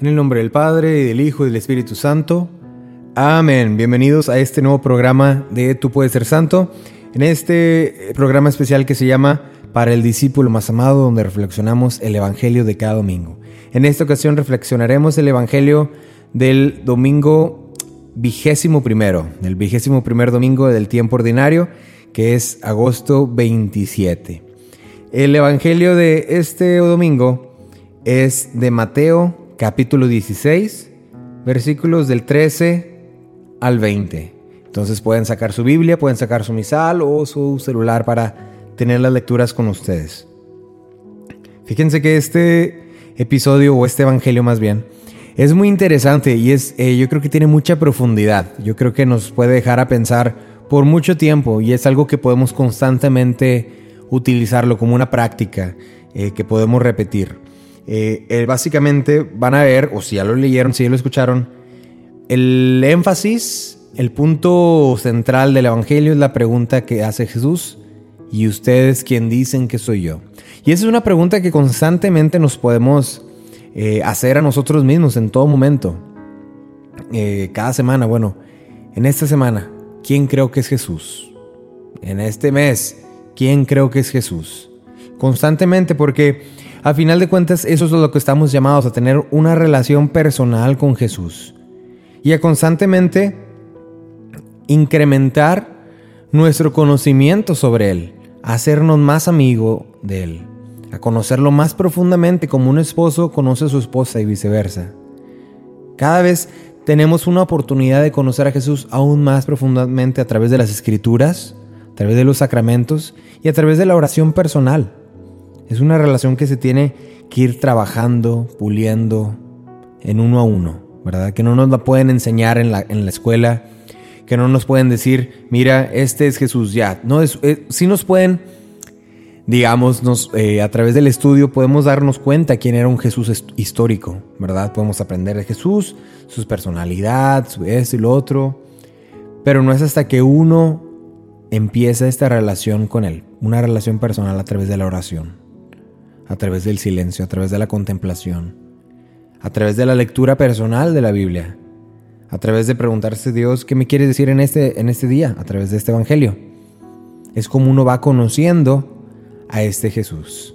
En el nombre del Padre, y del Hijo y del Espíritu Santo. Amén. Bienvenidos a este nuevo programa de Tú puedes ser santo. En este eh, programa especial que se llama Para el discípulo más amado, donde reflexionamos el Evangelio de cada domingo. En esta ocasión reflexionaremos el Evangelio del domingo vigésimo primero, del vigésimo primer domingo del tiempo ordinario, que es agosto 27. El Evangelio de este domingo es de Mateo capítulo 16, versículos del 13 al 20. Entonces pueden sacar su Biblia, pueden sacar su misal o su celular para tener las lecturas con ustedes. Fíjense que este episodio o este evangelio más bien es muy interesante y es eh, yo creo que tiene mucha profundidad. Yo creo que nos puede dejar a pensar por mucho tiempo y es algo que podemos constantemente utilizarlo como una práctica eh, que podemos repetir. Eh, eh, básicamente van a ver, o si ya lo leyeron, si ya lo escucharon, el énfasis, el punto central del Evangelio es la pregunta que hace Jesús, ¿y ustedes quién dicen que soy yo? Y esa es una pregunta que constantemente nos podemos eh, hacer a nosotros mismos en todo momento. cada semana, bueno, en esta semana, ¿quién creo que es Jesús? En este mes, ¿quién creo que es Jesús? Constantemente porque a final de cuentas eso es lo que estamos llamados a tener una relación personal con Jesús y a constantemente incrementar nuestro conocimiento sobre Él, a hacernos más amigo de Él, a conocerlo más profundamente como un esposo conoce a su esposa y viceversa. Cada vez tenemos una oportunidad de conocer a Jesús aún más profundamente a través de las escrituras, a través de los sacramentos y a través de la oración personal. Es una relación que se tiene que ir trabajando, puliendo en uno a uno, ¿verdad? Que no nos la pueden enseñar en la, en la escuela, que no nos pueden decir, mira, este es Jesús ya. No, es, eh, sí nos pueden, digamos, nos, eh, a través del estudio podemos darnos cuenta quién era un Jesús histórico, ¿verdad? Podemos aprender de Jesús, su personalidad, su esto y lo otro, pero no es hasta que uno empieza esta relación con Él, una relación personal a través de la oración a través del silencio, a través de la contemplación, a través de la lectura personal de la Biblia, a través de preguntarse Dios, ¿qué me quiere decir en este, en este día? A través de este Evangelio. Es como uno va conociendo a este Jesús.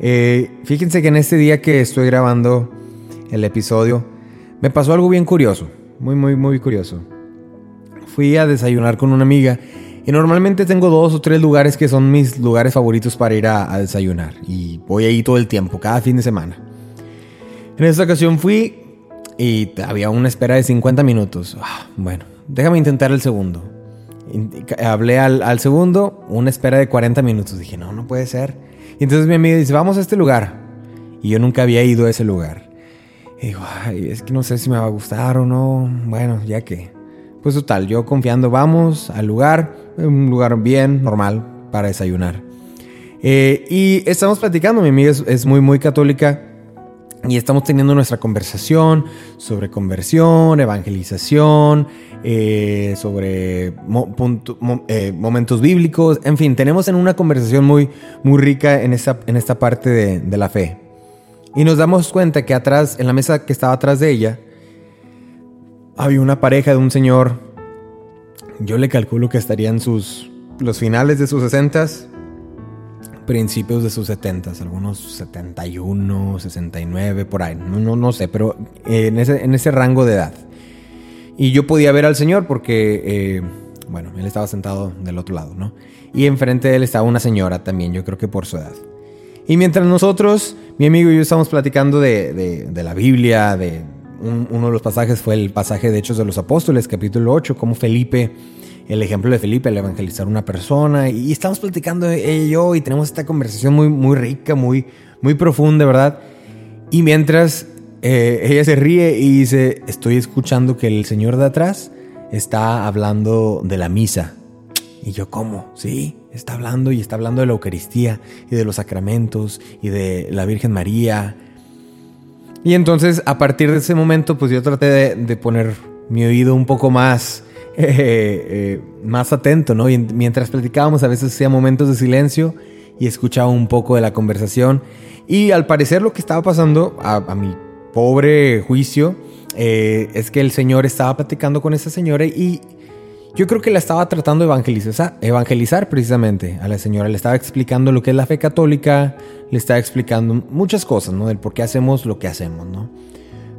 Eh, fíjense que en este día que estoy grabando el episodio, me pasó algo bien curioso, muy, muy, muy curioso. Fui a desayunar con una amiga y normalmente tengo dos o tres lugares que son mis lugares favoritos para ir a, desayunar. Y voy ahí todo el tiempo, cada fin de semana. En esta ocasión fui y había una espera de 50 minutos. Ah, bueno, déjame intentar el segundo. Hablé al, segundo, una espera de 40 minutos. Dije, no, no puede ser. Y entonces mi amiga dice, vamos a este lugar. Y yo nunca había ido a ese lugar. Y digo, es que no sé si me va a gustar o no. Bueno, ya que. Pues total, yo confiando, vamos al lugar, un lugar bien, normal, para desayunar. Eh, y estamos platicando, mi amiga es, muy, muy católica, y estamos teniendo nuestra conversación sobre conversión, evangelización, eh, sobre eh, momentos bíblicos, en fin, tenemos en una conversación muy, muy rica en esta, en esta parte de, de la fe. Y nos damos cuenta que atrás, en la mesa que estaba atrás de ella, había una pareja de un señor, yo le calculo que estarían sus, los finales de sus 60 principios de sus 70 algunos 71, 69, por ahí, no, no, sé, pero en, ese, en ese rango de edad. Y yo podía ver al señor porque, eh, bueno, él estaba sentado del otro lado, ¿no? Y enfrente de él estaba una señora también, yo creo que por su edad. Y mientras nosotros, mi amigo y yo estamos platicando de, de la Biblia, de, uno de los pasajes fue el pasaje de Hechos de los Apóstoles, capítulo 8, como Felipe, el ejemplo de Felipe al evangelizar una persona. Y estamos platicando ella y yo y tenemos esta conversación muy, muy rica, muy, muy profunda, ¿verdad? Y mientras eh, ella se ríe y dice, estoy escuchando que el señor de atrás está hablando de la misa. Y yo, ¿cómo? Sí, está hablando y está hablando de la Eucaristía y de los sacramentos y de la Virgen María. Y entonces, a partir de ese momento, pues yo traté de, poner mi oído un poco más, eh, eh, más atento, ¿no? Y mientras platicábamos, a veces hacía momentos de silencio y escuchaba un poco de la conversación. Y al parecer lo que estaba pasando, a, a mi pobre juicio, eh, es que el Señor estaba platicando con esa señora y yo creo que la estaba tratando de evangelizar, evangelizar precisamente a la señora. Le estaba explicando lo que es la fe católica, le estaba explicando muchas cosas, ¿no? Del por qué hacemos lo que hacemos, ¿no?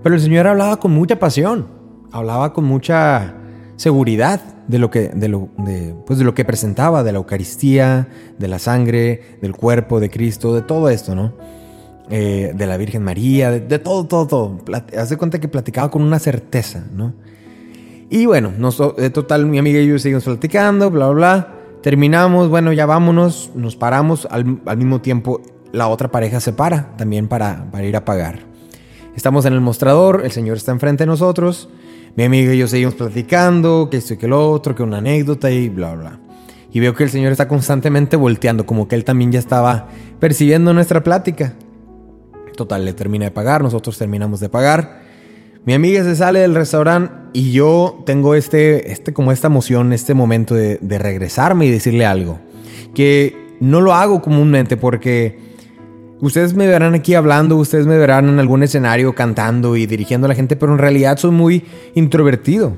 Pero el Señor hablaba con mucha pasión, hablaba con mucha seguridad de lo que, de lo, de, pues de lo que presentaba, de la Eucaristía, de la sangre, del cuerpo de Cristo, de todo esto, ¿no? Eh, de la Virgen María, de, de todo, todo, todo. Hace cuenta que platicaba con una certeza, ¿no? Y bueno, nos, de total, mi amiga y yo seguimos platicando, bla, bla, bla. Terminamos, bueno, ya vámonos, nos paramos. Al, al mismo tiempo, la otra pareja se para también para, para ir a pagar. Estamos en el mostrador, el señor está enfrente de nosotros. Mi amiga y yo seguimos platicando, que esto y que lo otro, que una anécdota y bla, bla. Y veo que el señor está constantemente volteando, como que él también ya estaba percibiendo nuestra plática. Total, le termina de pagar, nosotros terminamos de pagar. Mi amiga se sale del restaurante y yo tengo este, este como esta emoción, este momento de, regresarme y decirle algo. Que no lo hago comúnmente porque ustedes me verán aquí hablando, ustedes me verán en algún escenario cantando y dirigiendo a la gente, pero en realidad soy muy introvertido.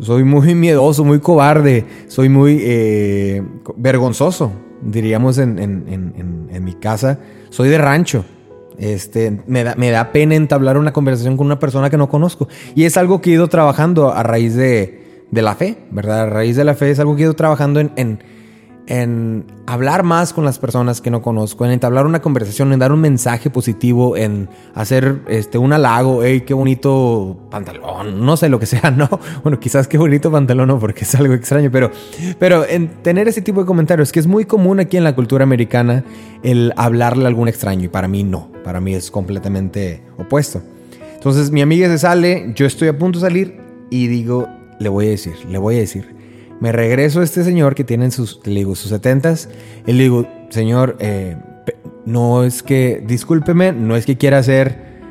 Soy muy miedoso, muy cobarde, soy muy eh, vergonzoso, diríamos en mi casa. Soy de rancho. Este, me, da, me da pena entablar una conversación con una persona que no conozco. Y es algo que he ido trabajando a raíz de, de la fe, ¿verdad? A raíz de la fe es algo que he ido trabajando en, en, en, hablar más con las personas que no conozco, en entablar una conversación, en dar un mensaje positivo, en hacer este, un halago, hey, qué bonito pantalón, no sé lo que sea, ¿no? Bueno, quizás qué bonito pantalón, no, porque es algo extraño, pero, pero en tener ese tipo de comentarios, que es muy común aquí en la cultura americana, el hablarle a algún extraño, y para mí no, para mí es completamente opuesto. Entonces mi amiga se sale, yo estoy a punto de salir y digo, le voy a decir, le voy a decir, me regreso a este señor que tiene sus, le digo, sus setentas. Y le digo, señor, eh, no es que, discúlpeme, no es que quiera ser,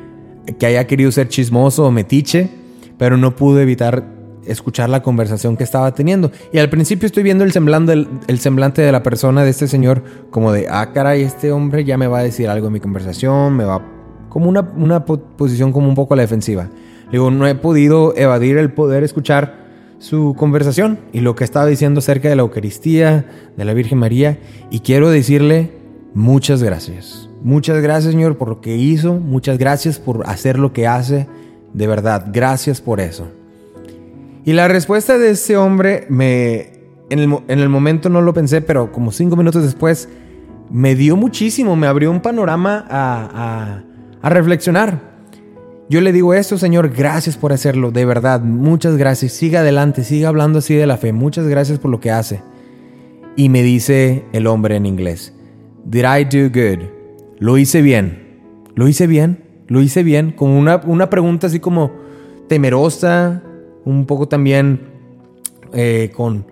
que haya querido ser chismoso o metiche, pero no pude evitar escuchar la conversación que estaba teniendo. Y al principio estoy viendo el semblante, de la persona, de este señor, como de, ah, caray, este hombre ya me va a decir algo en mi conversación, me va... Como una, una posición como un poco a la defensiva. Le digo, no he podido evadir el poder escuchar su conversación y lo que estaba diciendo acerca de la Eucaristía, de la Virgen María, y quiero decirle muchas gracias. Muchas gracias, Señor, por lo que hizo, muchas gracias por hacer lo que hace, de verdad, gracias por eso. Y la respuesta de ese hombre me, en el, en el momento no lo pensé, pero como cinco minutos después, me dio muchísimo, me abrió un panorama a, a reflexionar. Yo le digo esto, Señor, gracias por hacerlo, de verdad, muchas gracias. Siga adelante, siga hablando así de la fe, muchas gracias por lo que hace. Y me dice el hombre en inglés, Did I do good? Lo hice bien. ¿Lo hice bien? Lo hice bien. Como una, una pregunta así como temerosa, un poco también eh, con,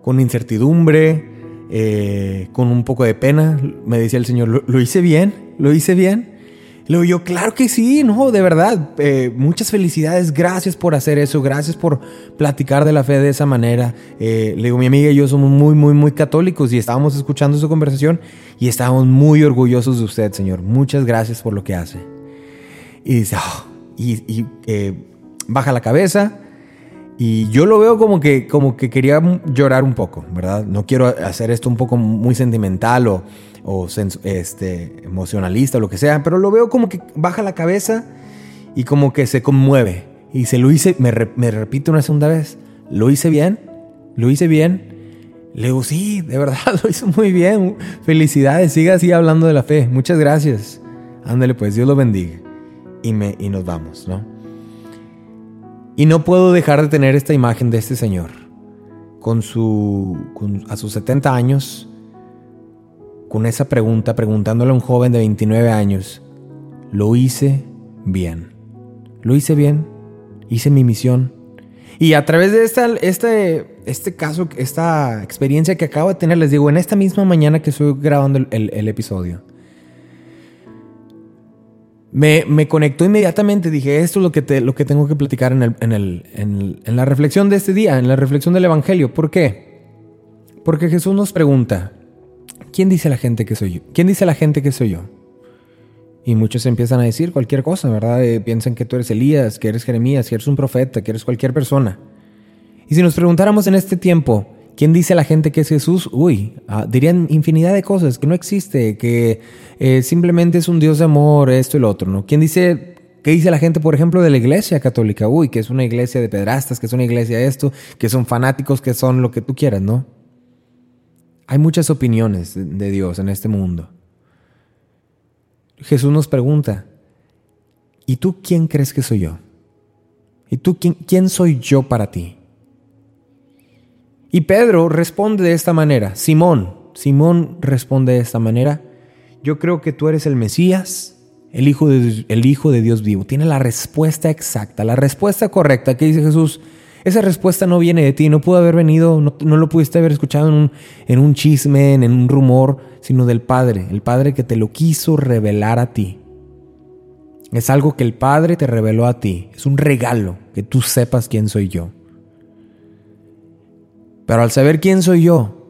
con incertidumbre, eh, con un poco de pena. Me decía el Señor, ¿lo, lo hice bien? ¿Lo hice bien? Luego yo, claro que sí, no, de verdad. Eh, muchas felicidades, gracias por hacer eso, gracias por platicar de la fe de esa manera. Eh, le digo, mi amiga y yo somos muy, muy, muy católicos y estábamos escuchando su conversación y estábamos muy orgullosos de usted, Señor. Muchas gracias por lo que hace. Y dice, oh, y, y eh, baja la cabeza. Y yo lo veo como que, como que quería llorar un poco, ¿verdad? No quiero hacer esto un poco muy sentimental o, o este, emocionalista o lo que sea, pero lo veo como que baja la cabeza y como que se conmueve. Y se lo hice, me, re, repito una segunda vez, ¿lo hice bien? ¿Lo hice bien? Le digo, sí, de verdad, lo hizo muy bien. Felicidades, siga así hablando de la fe. Muchas gracias. Ándale, pues, Dios lo bendiga. Y, me, y nos vamos, ¿no? Y no puedo dejar de tener esta imagen de este señor, con su, a sus 70 años, con esa pregunta, preguntándole a un joven de 29 años, ¿lo hice bien? Lo hice bien, hice mi misión. Y a través de este, este caso, esta experiencia que acabo de tener, les digo, en esta misma mañana que estoy grabando el, episodio, me, conectó inmediatamente. Dije, esto es lo que, tengo que platicar en la reflexión de este día, en la reflexión del Evangelio. ¿Por qué? Porque Jesús nos pregunta, ¿quién dice la gente que soy yo? ¿Quién dice la gente que soy yo? Y muchos empiezan a decir cualquier cosa, ¿verdad? Eh, piensan que tú eres Elías, que eres Jeremías, que eres un profeta, que eres cualquier persona. Y si nos preguntáramos en este tiempo, ¿Quién dice la gente que es Jesús? Uy, ah, dirían infinidad de cosas, que no existe, que eh, simplemente es un Dios de amor, esto y lo otro, ¿no? ¿Quién dice, qué dice la gente, por ejemplo, de la iglesia católica? Uy, que es una iglesia de pedrastas, que es una iglesia de esto, que son fanáticos, que son lo que tú quieras, ¿no? Hay muchas opiniones de Dios en este mundo. Jesús nos pregunta, ¿y tú quién crees que soy yo? ¿Y tú quién, soy yo para ti? Y Pedro responde de esta manera, Simón, Simón responde de esta manera, yo creo que tú eres el Mesías, el hijo de Dios vivo. Tiene la respuesta exacta, la respuesta correcta que dice Jesús. Esa respuesta no viene de ti, no pudo haber venido, no, lo pudiste haber escuchado en un, chisme, en un rumor, sino del Padre, el Padre que te lo quiso revelar a ti. Es algo que el Padre te reveló a ti, es un regalo que tú sepas quién soy yo. Pero al saber quién soy yo,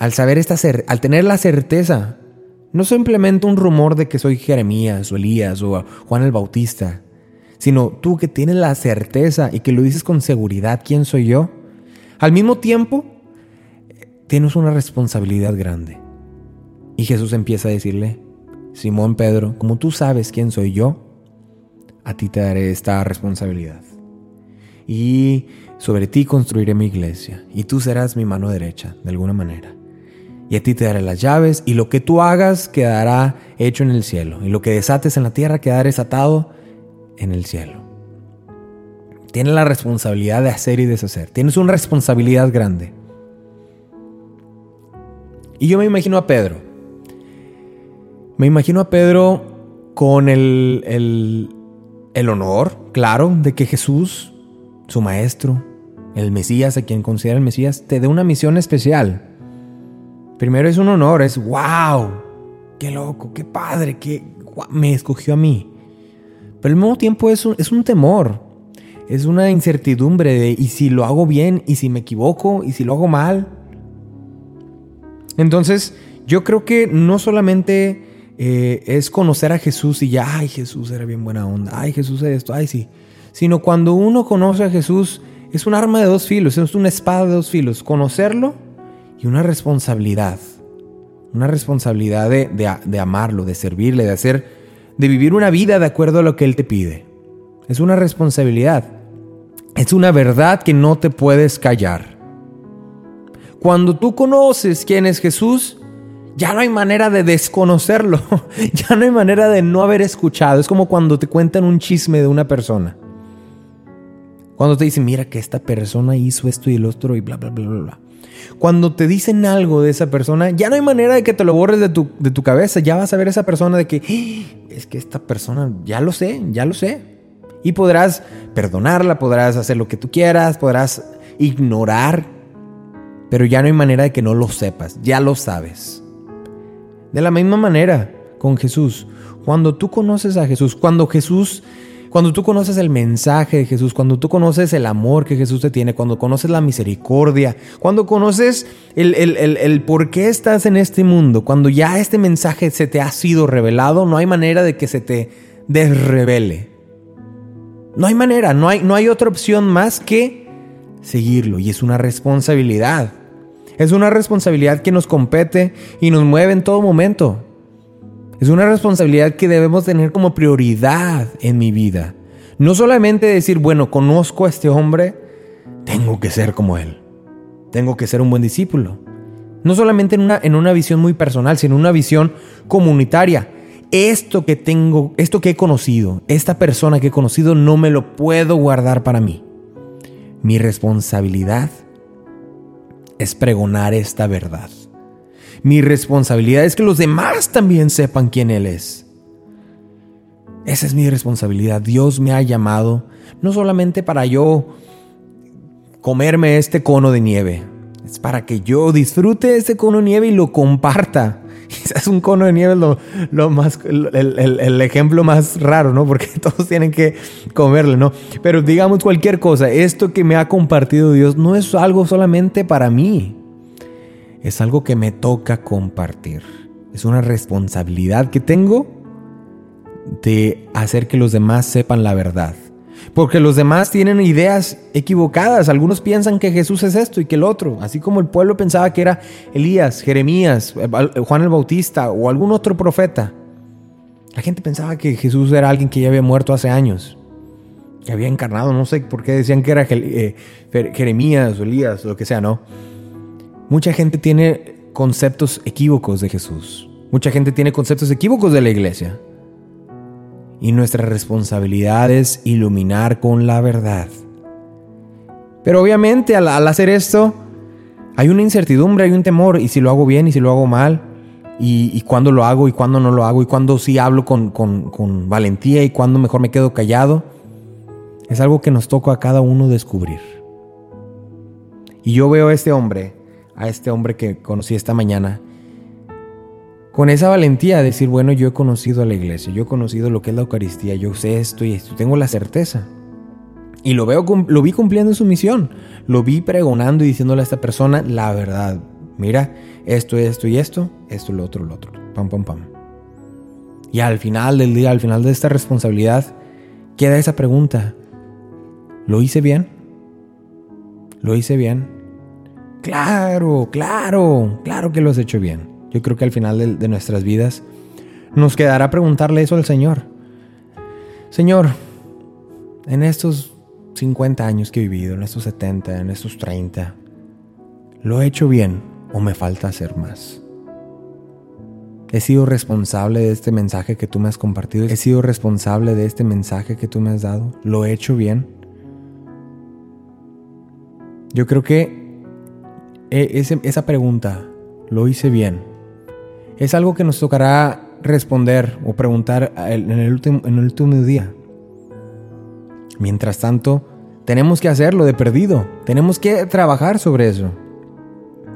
al saber esta al tener la certeza, no simplemente un rumor de que soy Jeremías o Elías o Juan el Bautista, sino tú que tienes la certeza y que lo dices con seguridad quién soy yo, al mismo tiempo tienes una responsabilidad grande. Y Jesús empieza a decirle, Simón Pedro, como tú sabes quién soy yo, a ti te daré esta responsabilidad. Y sobre ti construiré mi iglesia, y tú serás mi mano derecha, de alguna manera. Y a ti te daré las llaves, y lo que tú hagas quedará hecho en el cielo, y lo que desates en la tierra quedará desatado en el cielo. Tienes la responsabilidad de hacer y deshacer. Tienes una responsabilidad grande. Y yo me imagino a Pedro. Me imagino a Pedro con el, el, el honor, claro, de que Jesús, su maestro, el Mesías, a quien considera el Mesías, te dé una misión especial. Primero es un honor, es wow, qué loco, qué padre, que me escogió a mí. Pero al mismo tiempo es un, es un temor, es una incertidumbre de y si lo hago bien, y si me equivoco, y si lo hago mal. Entonces, yo creo que no solamente eh, es conocer a Jesús y ya, ay, Jesús era bien buena onda, ay, Jesús era esto, ay, sí. Sino cuando uno conoce a Jesús, es un arma de dos filos, es una espada de dos filos. Conocerlo y una responsabilidad. Una responsabilidad de, de, amarlo, de servirle, de hacer, de vivir una vida de acuerdo a lo que Él te pide. Es una responsabilidad. Es una verdad que no te puedes callar. Cuando tú conoces quién es Jesús, ya no hay manera de desconocerlo. ya no hay manera de no haber escuchado. Es como cuando te cuentan un chisme de una persona. Cuando te dicen, mira que esta persona hizo esto y el otro y bla, bla, bla, bla, bla. Cuando te dicen algo de esa persona, ya no hay manera de que te lo borres de tu, de tu cabeza. Ya vas a ver esa persona de que, ¡Ah! es que esta persona, ya lo sé, ya lo sé. Y podrás perdonarla, podrás hacer lo que tú quieras, podrás ignorar, pero ya no hay manera de que no lo sepas, ya lo sabes. De la misma manera con Jesús, cuando tú conoces a Jesús, cuando Jesús cuando tú conoces el mensaje de Jesús, cuando tú conoces el amor que Jesús te tiene, cuando conoces la misericordia, cuando conoces el, el, por qué estás en este mundo, cuando ya este mensaje se te ha sido revelado, no hay manera de que se te desrevele. No hay manera, no hay, no hay otra opción más que seguirlo y es una responsabilidad. Es una responsabilidad que nos compete y nos mueve en todo momento. Es una responsabilidad que debemos tener como prioridad en mi vida. No solamente decir, bueno, conozco a este hombre, tengo que ser como él. Tengo que ser un buen discípulo. No solamente en una, en una visión muy personal, sino en una visión comunitaria. Esto que tengo, esto que he conocido, esta persona que he conocido, no me lo puedo guardar para mí. Mi responsabilidad es pregonar esta verdad. Mi responsabilidad es que los demás también sepan quién Él es. Esa es mi responsabilidad. Dios me ha llamado no solamente para yo comerme este cono de nieve, es para que yo disfrute este cono de nieve y lo comparta. Quizás un cono de nieve es lo, más, el, ejemplo más raro, ¿no? Porque todos tienen que comerlo, ¿no? Pero digamos cualquier cosa, esto que me ha compartido Dios no es algo solamente para mí, es algo que me toca compartir. Es una responsabilidad que tengo de hacer que los demás sepan la verdad. Porque los demás tienen ideas equivocadas. Algunos piensan que Jesús es esto y que el otro. Así como el pueblo pensaba que era Elías, Jeremías, Juan el Bautista o algún otro profeta. La gente pensaba que Jesús era alguien que ya había muerto hace años. Que había encarnado. No sé por qué decían que era eh, Jeremías o Elías o lo que sea, ¿no? Mucha gente tiene conceptos equívocos de Jesús. Mucha gente tiene conceptos equívocos de la iglesia. Y nuestra responsabilidad es iluminar con la verdad. Pero obviamente al, hacer esto hay una incertidumbre, hay un temor. Y si lo hago bien y si lo hago mal. Y, cuándo lo hago y cuándo no lo hago. Y cuándo sí hablo con, con valentía y cuándo mejor me quedo callado. Es algo que nos toca a cada uno descubrir. Y yo veo a este hombre, a este hombre que conocí esta mañana, con esa valentía de decir, bueno, yo he conocido a la iglesia, yo he conocido lo que es la Eucaristía, yo sé esto y esto, tengo la certeza. Y lo, veo, lo vi cumpliendo su misión, lo vi pregonando y diciéndole a esta persona la verdad. Mira, esto, esto y esto, esto, lo otro, lo otro, pam, pam, pam. Y al final del día, al final de esta responsabilidad, queda esa pregunta. ¿Lo hice bien? ¿Lo hice bien? Claro, claro, claro que lo has hecho bien. Yo creo que al final de, nuestras vidas nos quedará preguntarle eso al Señor. Señor, en estos 50 años que he vivido, en estos 70, en estos 30, ¿lo he hecho bien o me falta hacer más? He sido responsable de este mensaje que tú me has compartido. He sido responsable de este mensaje que tú me has dado. ¿Lo he hecho bien? Yo creo que e, esa pregunta, ¿lo hice bien? es algo que nos tocará responder o preguntar en el último, en el último día. Mientras tanto, tenemos que hacerlo de perdido. Tenemos que trabajar sobre eso.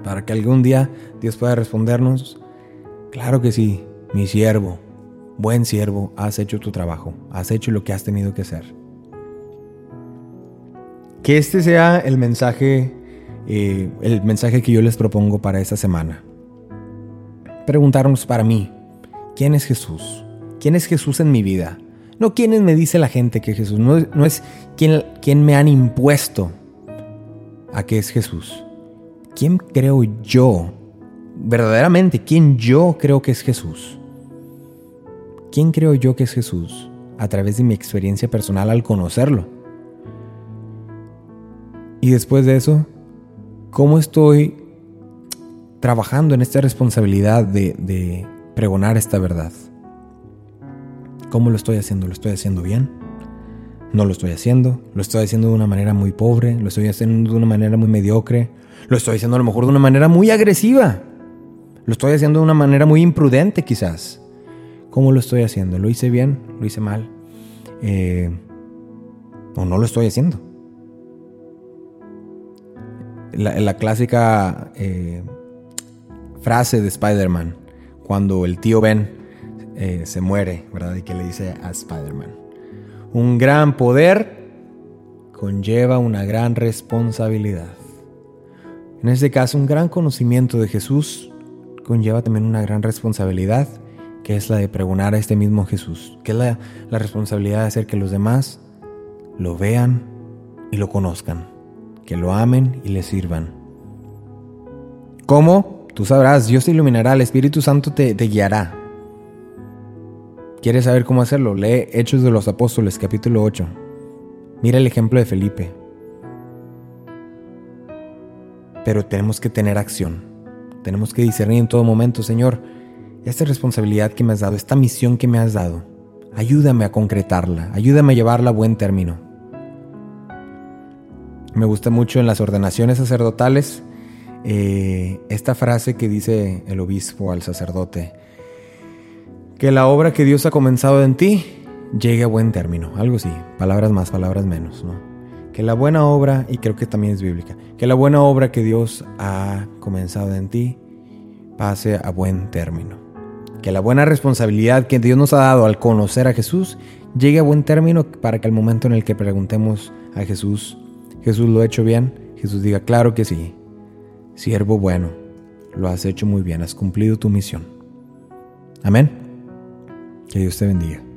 Para que algún día Dios pueda respondernos, claro que sí, mi siervo, buen siervo, has hecho tu trabajo, has hecho lo que has tenido que hacer. Que este sea el mensaje, eh, el mensaje que yo les propongo para esta semana preguntarnos para mí, ¿quién es Jesús? ¿Quién es Jesús en mi vida? No quién me dice la gente que Jesús, no, no es quién, quién me han impuesto a que es Jesús. ¿Quién creo yo? Verdaderamente, ¿quién yo creo que es Jesús? ¿Quién creo yo que es Jesús? A través de mi experiencia personal al conocerlo. Y después de eso, ¿cómo estoy trabajando en esta responsabilidad de, pregonar esta verdad. ¿Cómo lo estoy haciendo? ¿Lo estoy haciendo bien? No lo estoy haciendo. Lo estoy haciendo de una manera muy pobre. Lo estoy haciendo de una manera muy mediocre. Lo estoy haciendo a lo mejor de una manera muy agresiva. Lo estoy haciendo de una manera muy imprudente quizás. ¿Cómo lo estoy haciendo? ¿Lo hice bien? ¿Lo hice mal? Eh, ¿O no lo estoy haciendo? La, clásica eh, frase de Spider-Man cuando el tío Ben eh, se muere, ¿verdad? Y que le dice a Spider-Man, un gran poder conlleva una gran responsabilidad. En este caso, un gran conocimiento de Jesús conlleva también una gran responsabilidad, que es la de pregonar a este mismo Jesús, que es la, la responsabilidad de hacer que los demás lo vean y lo conozcan, que lo amen y le sirvan. ¿Cómo? Tú sabrás, Dios te iluminará, el Espíritu Santo te, guiará. ¿Quieres saber cómo hacerlo? Lee Hechos de los Apóstoles, capítulo 8. Mira el ejemplo de Felipe. Pero tenemos que tener acción. Tenemos que discernir en todo momento, Señor, esta responsabilidad que me has dado, esta misión que me has dado, ayúdame a concretarla, ayúdame a llevarla a buen término. Me gusta mucho en las ordenaciones sacerdotales eh, esta frase que dice el obispo al sacerdote, que la obra que Dios ha comenzado en ti, llegue a buen término. Algo así, palabras más, palabras menos, ¿no? Que la buena obra, y creo que también es bíblica, que la buena obra que Dios ha comenzado en ti pase a buen término. Que la buena responsabilidad que Dios nos ha dado al conocer a Jesús llegue a buen término para que al momento en el que preguntemos a Jesús, Jesús lo ha hecho bien, Jesús diga, claro que sí, siervo bueno, lo has hecho muy bien, has cumplido tu misión. Amén. Que Dios te bendiga.